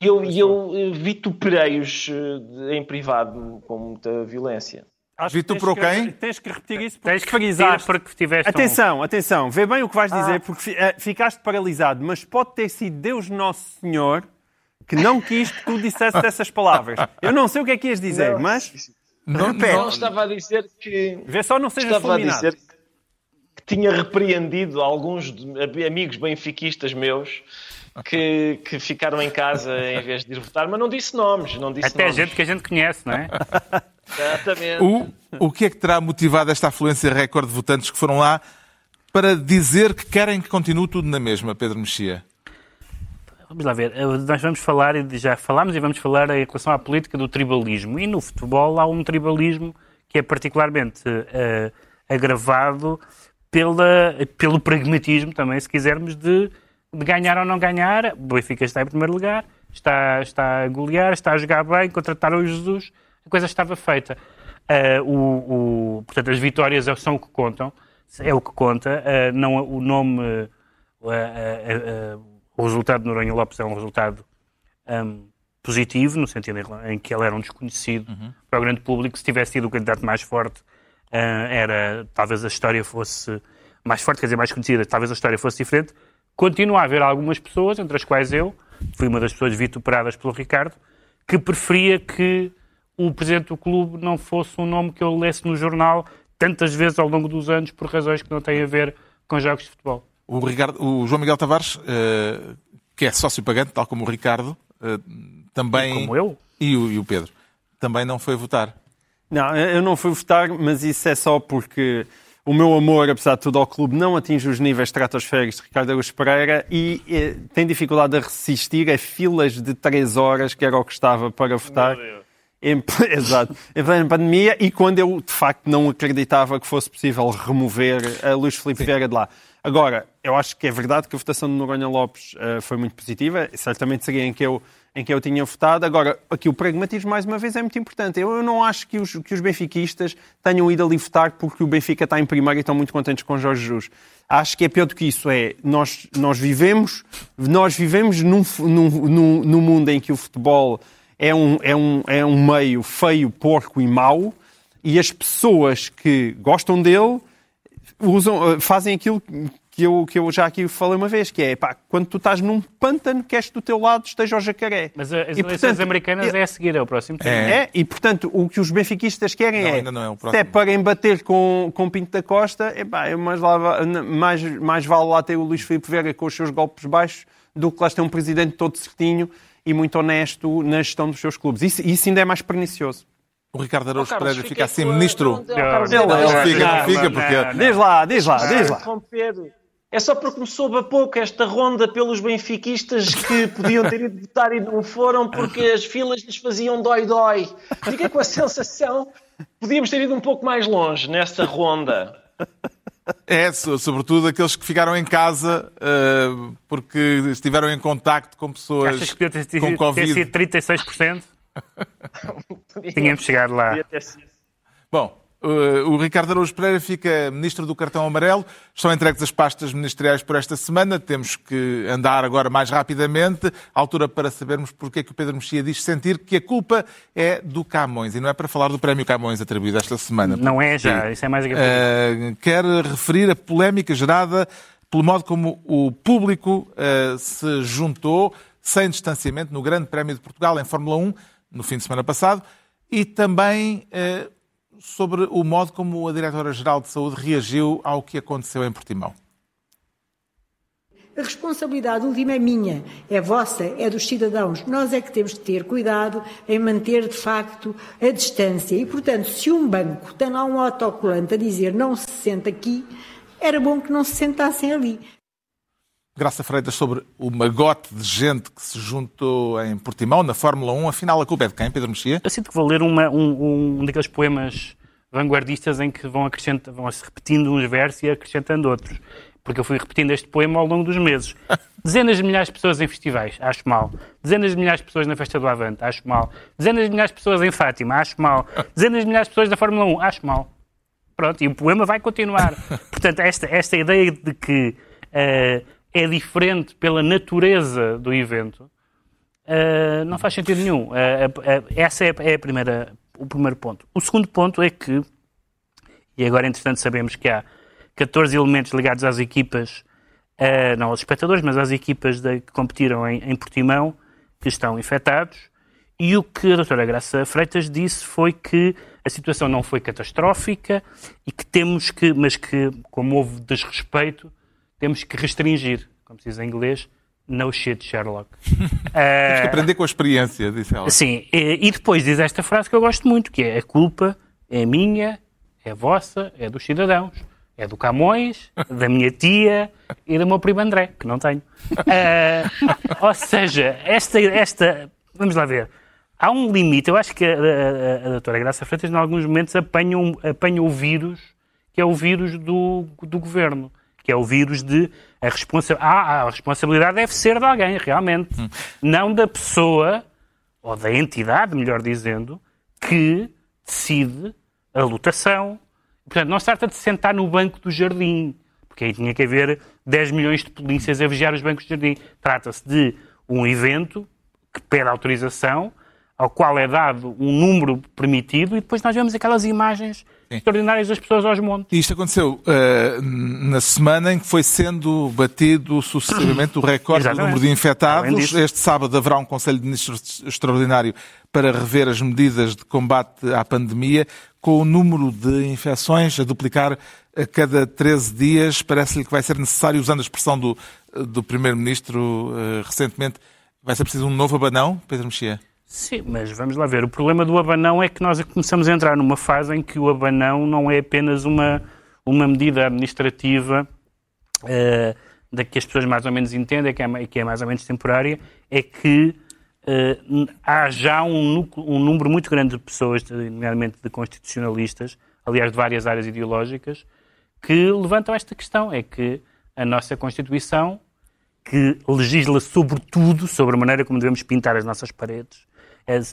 eu, eu eh, vituperei-os eh, em privado com muita violência. Acho que Vituperou tens que- quem? Tens que repetir isso porque Tens que frisaste. porque tiveste um- Atenção, atenção. Vê bem o que vais dizer, porque fi- ficaste paralisado. Mas pode ter sido Deus Nosso Senhor que não quis que tu dissesse essas palavras. Eu não sei o que é que ias dizer, Não. mas Não, Repete. Não estava a dizer que. vê só não sejas Estava a dizer que tinha repreendido alguns de- amigos benfiquistas meus que, que ficaram em casa em vez de ir votar, mas não disse nomes. Não disse Até nomes. gente que a gente conhece, não é? Exatamente. O, o que é que terá motivado esta afluência recorde de votantes que foram lá para dizer que querem que continue tudo na mesma, Pedro Mexia? Vamos lá ver. Eh, Nós vamos falar, já falámos e vamos falar em relação à política do tribalismo. E no futebol há um tribalismo que é particularmente eh, agravado pela, pelo pragmatismo também, se quisermos, de, de ganhar ou não ganhar. O Benfica está em primeiro lugar, está, está a golear, está a jogar bem, contrataram o Jesus, a coisa estava feita. Eh, o, o- portanto, as vitórias são o que contam, é o que conta. Eh, não, o nome, eh, o resultado de Noronha Lopes é um resultado hum, positivo, no sentido em- que ele era um desconhecido para o grande público. Se tivesse sido o candidato mais forte, ah, era, talvez a história fosse mais forte, quer dizer, mais conhecida, talvez a história fosse diferente. Continua a haver algumas pessoas, entre as quais eu, fui uma das pessoas vituperadas pelo Ricardo, que preferia que o presidente do clube não fosse um nome que eu lesse no jornal tantas vezes ao longo dos anos por razões que não têm a ver com jogos de futebol. O, Ricardo- o João Miguel Tavares, eh, que é sócio pagante, tal como o Ricardo, eh, também. Como eu? E o, e o Pedro. Também não foi votar. Não, eu não fui votar, mas isso é só porque o meu amor, apesar de tudo, ao clube não atinge os níveis estratosféricos de Ricardo Araújo Pereira e eh, tem dificuldade a resistir a filas de três horas, que era o que estava para votar. Em, exato. Em plena pandemia e quando eu, de facto, não acreditava que fosse possível remover a Luís Filipe Vieira de lá. Agora, eu acho que é verdade que a votação de Noronha Lopes eh, foi muito positiva. Certamente seria em que, eu, em que eu tinha votado. Agora, aqui o pragmatismo, mais uma vez, é muito importante. Eu, eu não acho que os, que os benfiquistas tenham ido ali votar porque o Benfica está em primeiro e estão muito contentes com Jorge Jesus. Acho que é pior do que isso. É, nós, nós vivemos, nós vivemos num, num, num, num mundo em que o futebol é um, é, um, é um meio feio, porco e mau, e as pessoas que gostam dele usam, eh, fazem aquilo que eu, que eu já aqui falei uma vez, que é, pá, quando tu estás num pântano, queres que do teu lado esteja o jacaré. Mas as E, eleições portanto, americanas é a seguir, é o próximo tema. É, e portanto, o que os benfiquistas querem Não, é, ainda não é o se próximo. é para embater com, com Pinto da Costa, é mais, lá, mais, mais vale lá ter o Luís Filipe Vieira com os seus golpes baixos do que lá ter um presidente todo certinho e muito honesto na gestão dos seus clubes. Isso, isso ainda é mais pernicioso. O Ricardo Araújo Carlos, Pereira fica a assim ministro. Não, Ele- não, ele não, fica, não, fica, não, porque- não, não. Diz lá, diz lá, diz lá. É só porque me soube há pouco esta ronda pelos benfiquistas que podiam ter ido votar e não foram porque as filas lhes faziam dói-dói. Fiquei com a sensação que podíamos ter ido um pouco mais longe nesta ronda. É, so- sobretudo aqueles que ficaram em casa eh, porque estiveram em contacto com pessoas Achas que podia ter, sido- com ter sido 36%? Tínhamos chegado lá. Bom, eh, o Ricardo Araújo Pereira fica ministro do cartão amarelo. Estão entregues as pastas ministeriais por esta semana. Temos que andar agora mais rapidamente. Altura para sabermos porque é que o Pedro Mexia diz sentir que a culpa é do Camões. E não é para falar do prémio Camões atribuído esta semana. Não é já, isso é mais eh, quer referir a polémica gerada pelo modo como o público eh, se juntou sem distanciamento no Grande Prémio de Portugal em Fórmula 1 no fim de semana passado e também eh, sobre o modo como a Diretora-Geral de Saúde reagiu ao que aconteceu em Portimão. A responsabilidade última é minha, é vossa, é dos cidadãos. Nós é que temos de ter cuidado em manter, de facto, a distância. E, portanto, se um banco tem lá um autocolante a dizer não se senta aqui, era bom que não se sentassem ali. Graça Freitas sobre o magote de gente que se juntou em Portimão, na Fórmula 1. Afinal, a culpa é de quem, Pedro Mexia? Eu sinto que vou ler uma- um, um daqueles poemas vanguardistas em que vão, acrescent- vão se repetindo uns versos e acrescentando outros. Porque eu fui repetindo este poema ao longo dos meses. Dezenas de milhares de pessoas em festivais, acho mal. Dezenas de milhares de pessoas na festa do Avante, acho mal. Dezenas de milhares de pessoas em Fátima, acho mal. Dezenas de milhares de pessoas na Fórmula 1, acho mal. Pronto, e o poema vai continuar. Portanto, esta, esta ideia de que eh, é diferente pela natureza do evento Uh, não faz sentido nenhum. Uh, uh, essa é, é a primeira, o primeiro ponto. O segundo ponto é que, e agora entretanto sabemos que há 14 elementos ligados às equipas, não aos espectadores, mas às equipas de, que competiram em, em Portimão, que estão infectados. E o que a doutora Graça Freitas disse foi que a situação não foi catastrófica e que temos que, mas que, como houve desrespeito, temos que restringir, como se diz em inglês, no shit, Sherlock. Temos que aprender com a experiência, disse ela. Sim, e depois diz esta frase que eu gosto muito, que é a culpa é minha, é vossa, é dos cidadãos, é do Camões, da minha tia e do meu primo André, que não tenho. Uh, ou seja, esta, esta, vamos lá ver, há um limite. Eu acho que a, a, a doutora Graça Freitas, em alguns momentos, apanha, um, apanha o vírus, que é o vírus do, do governo, que é o vírus de a, responsa ah, a responsabilidade deve ser de alguém, realmente, hum. não da pessoa, ou da entidade, melhor dizendo, que decide a lotação. Portanto, não se trata de sentar no banco do jardim, porque aí tinha que haver 10 milhões de polícias a vigiar os bancos do jardim. Trata-se de um evento que pede autorização ao qual é dado um número permitido e depois nós vemos aquelas imagens. Extraordinárias das pessoas aos montes. E isto aconteceu uh, na semana em que foi sendo batido sucessivamente o recorde do número de infectados. Este sábado haverá um Conselho de Ministros extraordinário para rever as medidas de combate à pandemia, com o número de infecções a duplicar a cada 13 dias. Parece-lhe que vai ser necessário, usando a expressão do, do Primeiro-Ministro uh, recentemente, vai ser preciso um novo abanão, Pedro Mexia? Sim, mas vamos lá ver. O problema do abanão é que nós começamos a entrar numa fase em que o abanão não é apenas uma, uma medida administrativa uh, da que as pessoas mais ou menos entendem, que é, que é mais ou menos temporária, é que uh, há já um, um, número muito grande de pessoas, nomeadamente de constitucionalistas, aliás, de várias áreas ideológicas, que levantam esta questão. É que a nossa Constituição, que legisla sobre tudo, sobre a maneira como devemos pintar as nossas paredes,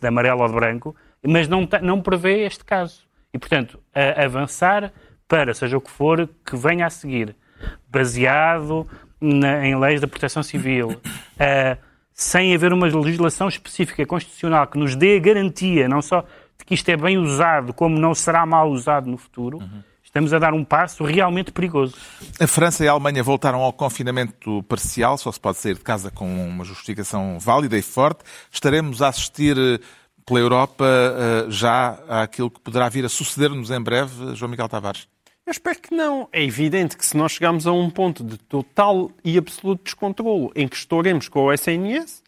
de amarelo ou de branco, mas não, não prevê este caso. E, portanto, avançar para, seja o que for, que venha a seguir, baseado na, em leis da proteção civil, uh, sem haver uma legislação específica constitucional que nos dê a garantia, não só de que isto é bem usado, como não será mal usado no futuro, uhum. Estamos a dar um passo realmente perigoso. A França e a Alemanha voltaram ao confinamento parcial, só se pode sair de casa com uma justificação válida e forte. Estaremos a assistir eh, pela Europa eh, já àquilo que poderá vir a suceder-nos em breve, João Miguel Tavares? Eu espero que não. É evidente que se nós chegarmos a um ponto de total e absoluto descontrole em que estouremos com o SNS,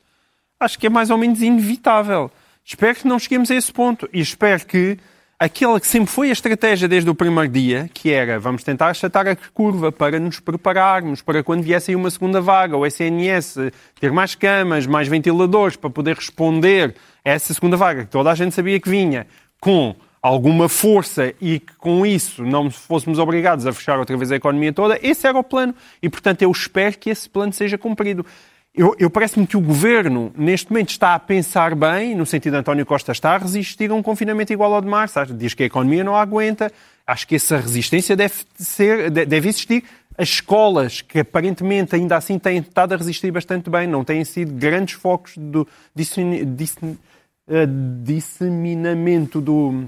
acho que é mais ou menos inevitável. Espero que não cheguemos a esse ponto e espero que aquela que sempre foi a estratégia desde o primeiro dia, que era vamos tentar achatar a curva para nos prepararmos para quando viesse aí uma segunda vaga, o SNS ter mais camas, mais ventiladores para poder responder a essa segunda vaga que toda a gente sabia que vinha com alguma força e que com isso não fôssemos obrigados a fechar outra vez a economia toda, esse era o plano. E, portanto, eu espero que esse plano seja cumprido. Eu, eu parece-me que o governo, neste momento, está a pensar bem, no sentido de António Costa está a resistir a um confinamento igual ao de março. Diz que a economia não aguenta. Acho que essa resistência deve, ser, deve existir. As escolas, que aparentemente ainda assim têm estado a resistir bastante bem, não têm sido grandes focos do eh, disseminamento do,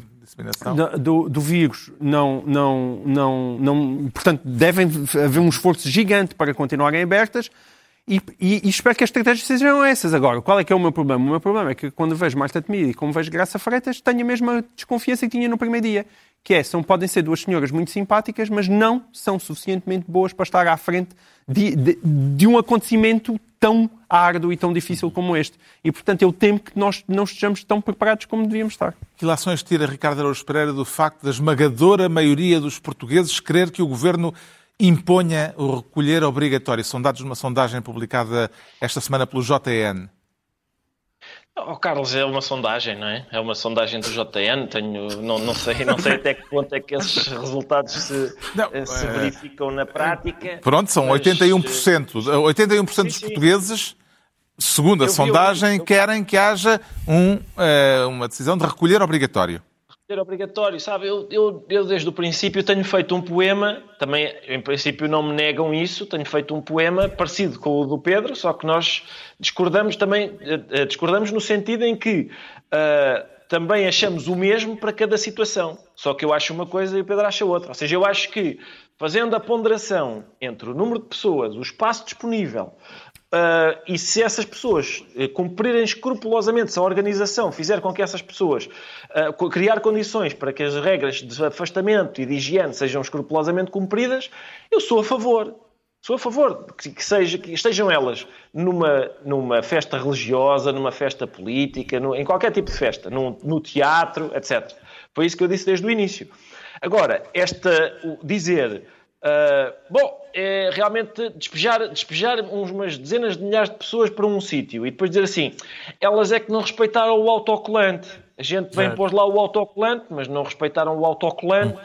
do, do, vírus não, não, não, não. Portanto, devem haver um esforço gigante para continuarem abertas. E, e, e, espero que as estratégias sejam essas. Agora, qual é que é o meu problema? O meu problema é que quando vejo Marta Temida e como vejo Graça Freitas, tenho a mesma desconfiança que tinha no primeiro dia. Que é, são, podem ser duas senhoras muito simpáticas, mas não são suficientemente boas para estar à frente de, de, de um acontecimento tão árduo e tão difícil como este. E, portanto, eu temo que nós não estejamos tão preparados como devíamos estar. Que lações tira Ricardo Araújo Pereira do facto da esmagadora maioria dos portugueses querer que o governo imponha o recolher obrigatório. São dados de uma sondagem publicada esta semana pelo JN. Oh, Carlos, é uma sondagem, não é? É uma sondagem do JN. Tenho, não, não, sei, não sei até que ponto é que esses resultados se, não, se é... verificam na prática. Pronto, são mas... 81%. 81% sim, dos sim. portugueses, segundo a eu sondagem, eu... querem que haja um, uma decisão de recolher obrigatório. Ser obrigatório, sabe? Eu, eu, eu, desde o princípio tenho feito um poema, também em princípio não me negam isso, tenho feito um poema parecido com o do Pedro, só que nós discordamos também, uh, discordamos no sentido em que uh, também achamos o mesmo para cada situação. Só que eu acho uma coisa e o Pedro acha outra. Ou seja, eu acho que fazendo a ponderação entre o número de pessoas, o espaço disponível, Uh, e se essas pessoas uh, cumprirem escrupulosamente, se a organização fizer com que essas pessoas uh, criar condições para que as regras de afastamento e de higiene sejam escrupulosamente cumpridas, eu sou a favor. Sou a favor que, que, seja, que estejam elas numa, numa festa religiosa, numa festa política, no, em qualquer tipo de festa, no, no teatro, etc. Foi isso que eu disse desde o início. Agora, esta, dizer Uh, bom, é realmente despejar, despejar umas dezenas de milhares de pessoas para um sítio e depois dizer assim: elas é que não respeitaram o autocolante. A gente vem pôr lá o autocolante, mas não respeitaram o autocolante.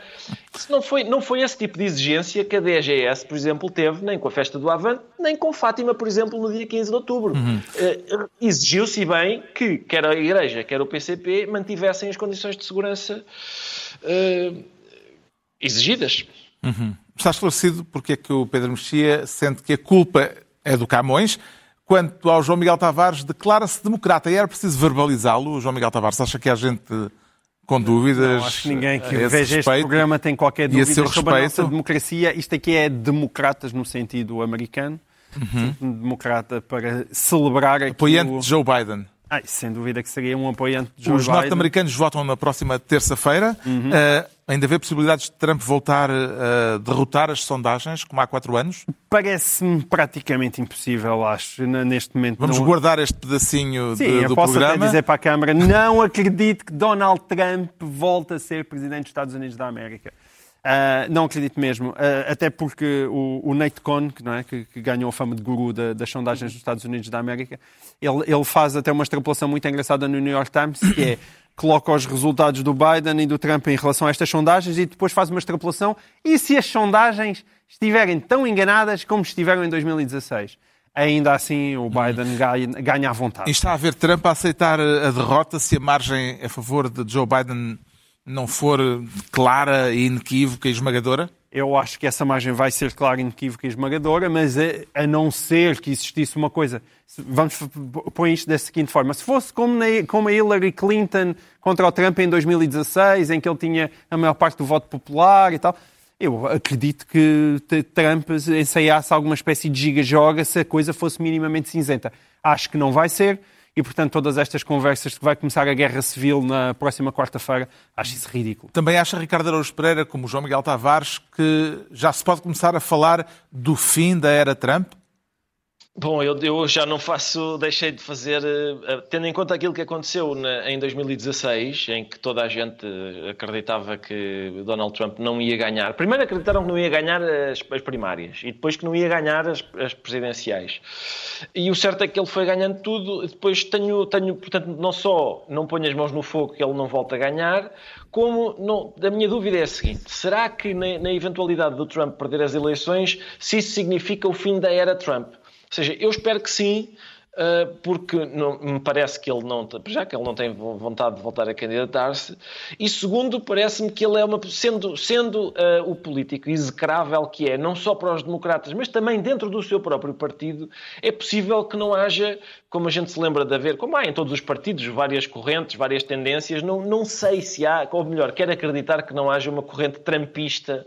Isso não foi, não foi esse tipo de exigência que a DGS, por exemplo, teve, nem com a festa do Avante, nem com Fátima, por exemplo, no dia 15 de outubro. Uhum. Uh, Exigiu-se bem que quer a Igreja, quer o PCP, mantivessem as condições de segurança uh, exigidas. Uhum. Está esclarecido porque é que o Pedro Mexia sente que a culpa é do Camões. Quanto ao João Miguel Tavares, declara-se democrata e era preciso verbalizá-lo. João Miguel Tavares, acha que há gente com dúvidas? Não, acho que ninguém que veja este programa tem qualquer dúvida sobre respeito? a nossa democracia. Isto aqui é democratas no sentido americano. Uhum. Democrata para celebrar aquilo... Apoiante de Joe Biden. Ah, sem dúvida que seria um apoiante de Joe Os norte-americanos votam na próxima terça-feira. Uhum. Uh, ainda vê possibilidades de Trump voltar a derrotar as sondagens, como há quatro anos? Parece-me praticamente impossível, acho, neste momento. Vamos não... guardar este pedacinho Sim, de, eu do posso programa. Até dizer para a Câmara, não acredito que Donald Trump volte a ser presidente dos Estados Unidos da América. Uh, não acredito mesmo, uh, até porque o, o Nate Cohn, que, é, que, que, ganhou a fama de guru da, das sondagens dos Estados Unidos da América, ele, ele, faz até uma extrapolação muito engraçada no New York Times, que é coloca os resultados do Biden e do Trump em relação a estas sondagens e depois faz uma extrapolação. E se as sondagens estiverem tão enganadas como estiveram em 2016? Ainda assim, o Biden ganha, ganha à vontade. E está a ver Trump a aceitar a derrota se a margem a favor de Joe Biden não for clara, inequívoca e esmagadora? Eu acho que essa margem vai ser clara, inequívoca e esmagadora, mas a, a não ser que existisse uma coisa. Vamos pôr isto da seguinte forma: se fosse como, na, como a Hillary Clinton contra o Trump em 2016, em que ele tinha a maior parte do voto popular e tal, eu acredito que Trump ensaiasse alguma espécie de giga-joga se a coisa fosse minimamente cinzenta. Acho que não vai ser e, portanto, todas estas conversas que vai começar a guerra civil na próxima quarta-feira, acho isso ridículo. Também acha Ricardo Araújo Pereira, como João Miguel Tavares, que já se pode começar a falar do fim da era Trump? Bom, eu, eu, já não faço, deixei de fazer, uh, tendo em conta aquilo que aconteceu na, em 2016, em que toda a gente acreditava que Donald Trump não ia ganhar. Primeiro acreditaram que não ia ganhar as, as primárias e depois que não ia ganhar as, as, presidenciais. E o certo é que ele foi ganhando tudo. Depois tenho, tenho, portanto, não só não ponho as mãos no fogo que ele não volta a ganhar, como não, a minha dúvida é a seguinte: será que na, na eventualidade do Trump perder as eleições, se isso significa o fim da era Trump? Seja, eu espero que sim, ah, porque não, me parece que ele não, já que ele não tem vontade de voltar a candidatar-se, e segundo, parece-me que ele é uma, sendo, sendo uh, o político execrável que é, não só para os democratas, mas também dentro do seu próprio partido, é possível que não haja, como a gente se lembra de haver, como há em todos os partidos, várias correntes, várias tendências, não, não sei se há, ou melhor, quero acreditar que não haja uma corrente trampista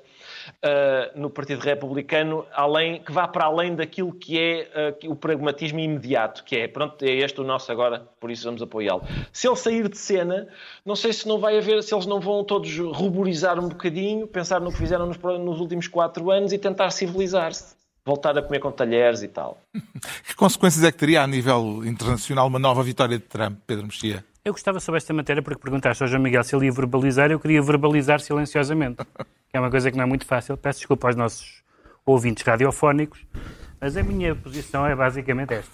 uh, no Partido Republicano, além, que vá para além daquilo que é uh, o pragmatismo imediato, que é, pronto, é este o nosso agora, por isso vamos apoiá-lo. Se ele sair de cena, não sei se não vai haver, se eles não vão todos ruborizar um bocadinho, pensar no que fizeram nos, nos últimos quatro anos e tentar civilizar-se voltar a comer com talheres e tal. Que consequências é que teria a nível internacional uma nova vitória de Trump, Pedro Mexia? Eu gostava sobre esta matéria porque perguntaste ao João Miguel se ele ia verbalizar, eu queria verbalizar silenciosamente é uma coisa que não é muito fácil. Peço desculpa aos nossos ouvintes radiofónicos, mas a minha posição é basicamente esta.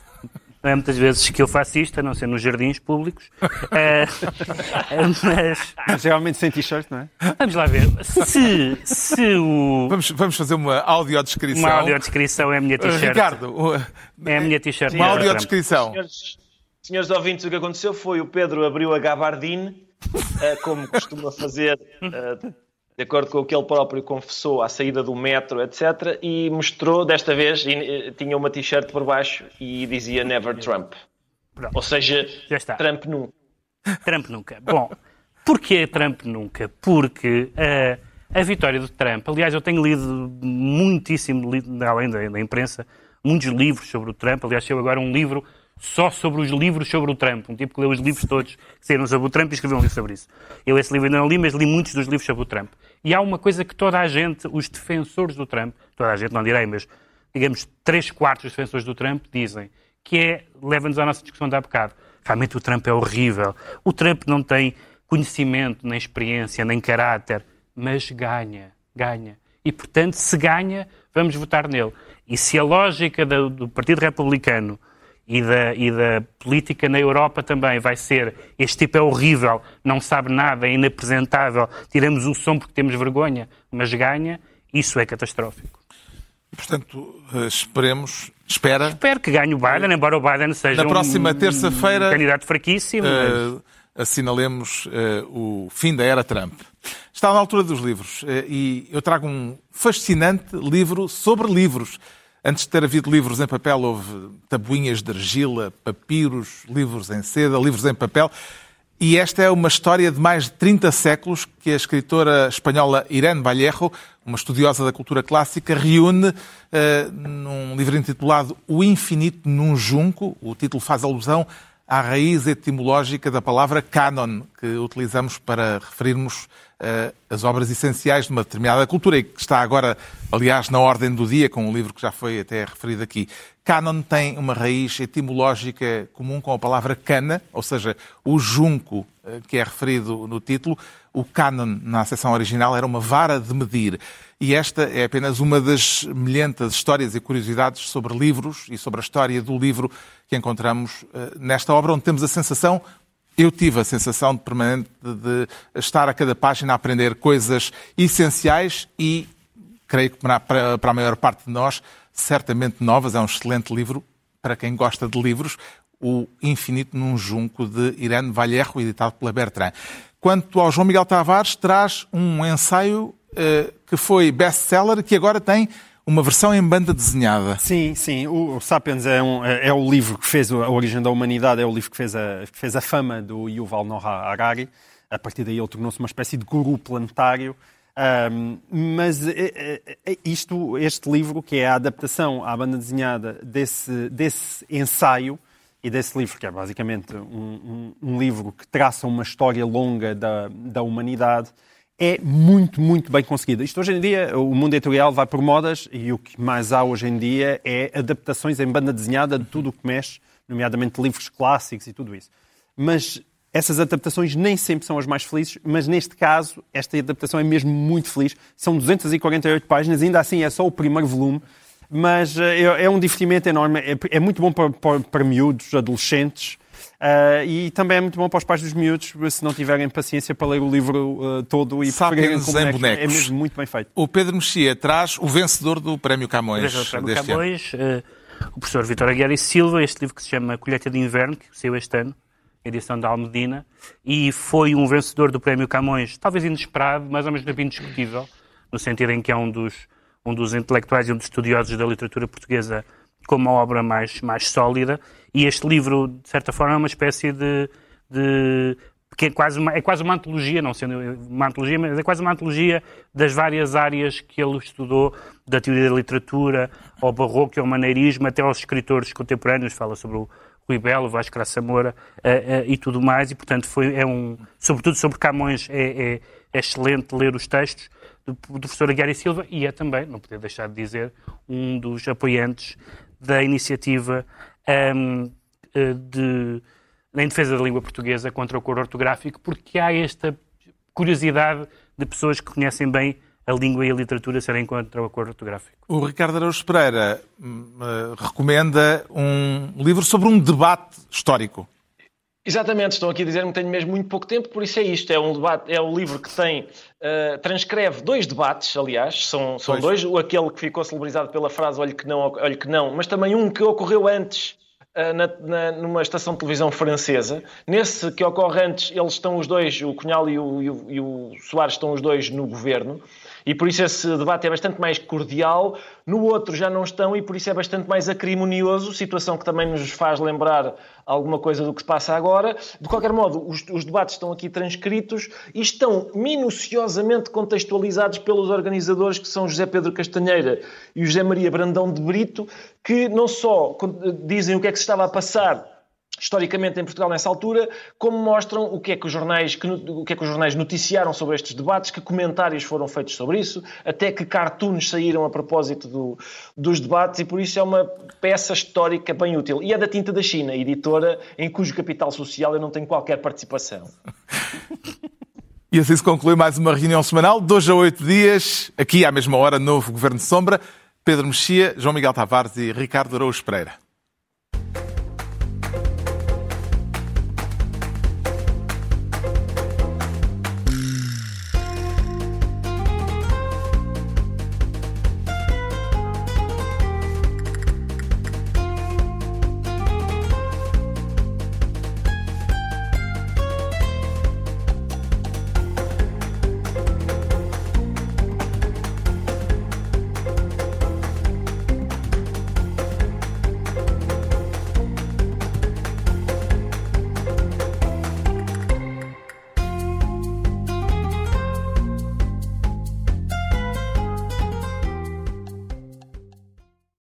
Não é muitas vezes que eu faço isto, a não ser nos jardins públicos. Uh, mas... Geralmente sem t-shirt, não é? Vamos lá ver. Se, se o... Vamos, vamos fazer uma audiodescrição. Uma audiodescrição é a minha t-shirt. Ricardo, é a minha t-shirt. Uma audiodescrição. Senhores, senhores ouvintes, o que aconteceu foi o Pedro abriu a gabardine uh, como costuma fazer, uh, de acordo com o que ele próprio confessou à saída do metro, etc. E mostrou, desta vez, e, tinha uma t-shirt por baixo e dizia Never Trump. Pronto. Ou seja, Trump nunca. Trump nunca. Bom, porquê Trump nunca? Porque uh, a vitória do Trump, aliás, eu tenho lido muitíssimo, além da, da imprensa, muitos livros sobre o Trump. Aliás, saiu agora um livro só sobre os livros sobre o Trump. Um tipo que leu os livros todos que saíram sobre o Trump e escreveu um livro sobre isso. Eu esse livro ainda não li, mas li muitos dos livros sobre o Trump. E há uma coisa que toda a gente, os defensores do Trump, toda a gente não direi, mas digamos três quartos dos defensores do Trump dizem que é, leva-nos à nossa discussão de há bocado, realmente o Trump é horrível. O Trump não tem conhecimento, nem experiência, nem caráter, mas ganha, ganha. E, portanto, se ganha, vamos votar nele. E se a lógica do, do Partido Republicano e da, e da, política na Europa também vai ser este tipo é horrível, não sabe nada, é inapresentável, tiramos o som porque temos vergonha, mas ganha, isso é catastrófico. Portanto, eh, esperemos, espera. Espero que ganhe o Biden, embora o Biden seja Na próxima um, terça-feira, um candidato fraquíssimo. Uh, mas... Assinalemos uh, o fim da era Trump. Está na altura dos livros uh, e eu trago um fascinante livro sobre livros. Antes de ter havido livros em papel, houve tabuinhas de argila, papiros, livros em seda, livros em papel. E esta é uma história de mais de 30 séculos que a escritora espanhola Irene Vallejo, uma estudiosa da cultura clássica, reúne uh, num livro intitulado O Infinito num Junco. O título faz alusão à raiz etimológica da palavra canon, que utilizamos para referirmos uh, as obras essenciais de uma determinada cultura e que está agora, aliás, na ordem do dia, com um livro que já foi até referido aqui. Canon tem uma raiz etimológica comum com a palavra cana, ou seja, o junco uh, que é referido no título. O canon, na acessão original, era uma vara de medir. E esta é apenas uma das milhentas histórias e curiosidades sobre livros e sobre a história do livro que encontramos uh, nesta obra, onde temos a sensação, eu tive a sensação de permanente de estar a cada página a aprender coisas essenciais e, creio que para, a maior parte de nós, certamente novas. É um excelente livro para quem gosta de livros. O Infinito num Junco, de Irene Vallejo, editado pela Bertrand. Quanto ao João Miguel Tavares, traz um ensaio uh, que foi best-seller, que agora tem uma versão em banda desenhada. Sim, sim. O, Sapiens é, um, é, é, o livro que fez a origem da humanidade, é o livro que fez a, que fez a fama do Yuval Noah Harari. A partir daí ele tornou-se uma espécie de guru planetário. Um, mas é, é, isto, este livro, que é a adaptação à banda desenhada desse, desse ensaio e desse livro, que é basicamente um, um, um livro que traça uma história longa da, da humanidade, é muito, muito bem conseguida. Isto hoje em dia, o mundo editorial vai por modas e o que mais há hoje em dia é adaptações em banda desenhada de tudo o que mexe, nomeadamente livros clássicos e tudo isso. Mas essas adaptações nem sempre são as mais felizes, mas neste caso, esta adaptação é mesmo muito feliz. São 248 páginas, ainda assim é só o primeiro volume, mas eh, é, é um divertimento enorme. É, é muito bom para, para, para miúdos, adolescentes, Uh, e também é muito bom para os pais dos miúdos, se não tiverem paciência para ler o livro uh, todo e preferirem com bonecos. bonecos. É mesmo muito bem feito. O Pedro Mexia traz o vencedor do Prémio Camões. O Prémio Camões, uh, o professor Vitor Aguiar e Silva, este livro que se chama Colheita de Inverno, que saiu este ano, edição da Almedina, e foi um vencedor do Prémio Camões, talvez inesperado, mas ao mesmo tempo indiscutível, no sentido em que é um dos, um dos intelectuais e um dos estudiosos da literatura portuguesa com uma obra mais, mais sólida. E este livro, de certa forma, é uma espécie de. de que é quase, uma, é quase uma antologia, não sendo uma antologia, mas é quase uma antologia das várias áreas que ele estudou, da teoria da literatura, ao barroco, ao maneirismo, até aos escritores contemporâneos, fala sobre o Rui Belo, Vasco Graça Moura uh, uh, e tudo mais, e portanto foi, é um, sobretudo sobre Camões, é, é, é excelente ler os textos do, professor Aguiar Silva, e é também, não podia deixar de dizer, um dos apoiantes da iniciativa um, eh, de, em defesa da língua portuguesa contra o coro ortográfico, porque há esta curiosidade de pessoas que conhecem bem a língua e a literatura serem contra o acordo ortográfico. O Ricardo Araújo Pereira uh, recomenda um livro sobre um debate histórico. Exatamente, estão aqui a dizer-me que tenho mesmo muito pouco tempo, por isso é isto. É um debate, é um livro que tem, uh, transcreve dois debates, aliás, são, são dois. Aquele que ficou celebrizado pela frase olhe que não, olhe que não, mas também um que ocorreu antes uh, na, na, numa estação de televisão francesa. Nesse que ocorre antes, eles estão os dois, o Cunhal e o, e o, e o Soares estão os dois no governo e por isso esse debate é bastante mais cordial. No outro já não estão e por isso é bastante mais acrimonioso, situação que também nos faz lembrar alguma coisa do que se passa agora. De qualquer modo, os, os debates estão aqui transcritos e estão minuciosamente contextualizados pelos organizadores que são José Pedro Castanheira e José Maria Brandão de Brito, que não só dizem o que é que se estava a passar historicamente em Portugal nessa altura, como mostram o que é que os jornais, que, o que é que os jornais noticiaram sobre estes debates, que comentários foram feitos sobre isso, até que cartoons saíram a propósito do, dos debates e por isso é uma peça histórica bem útil. E é da Tinta da China, editora em cujo capital social eu não tenho qualquer participação. E assim se conclui mais uma reunião semanal, dois a oito dias, aqui à mesma hora, novo Governo de Sombra. Pedro Mexia, João Miguel Tavares e Ricardo Araújo Pereira.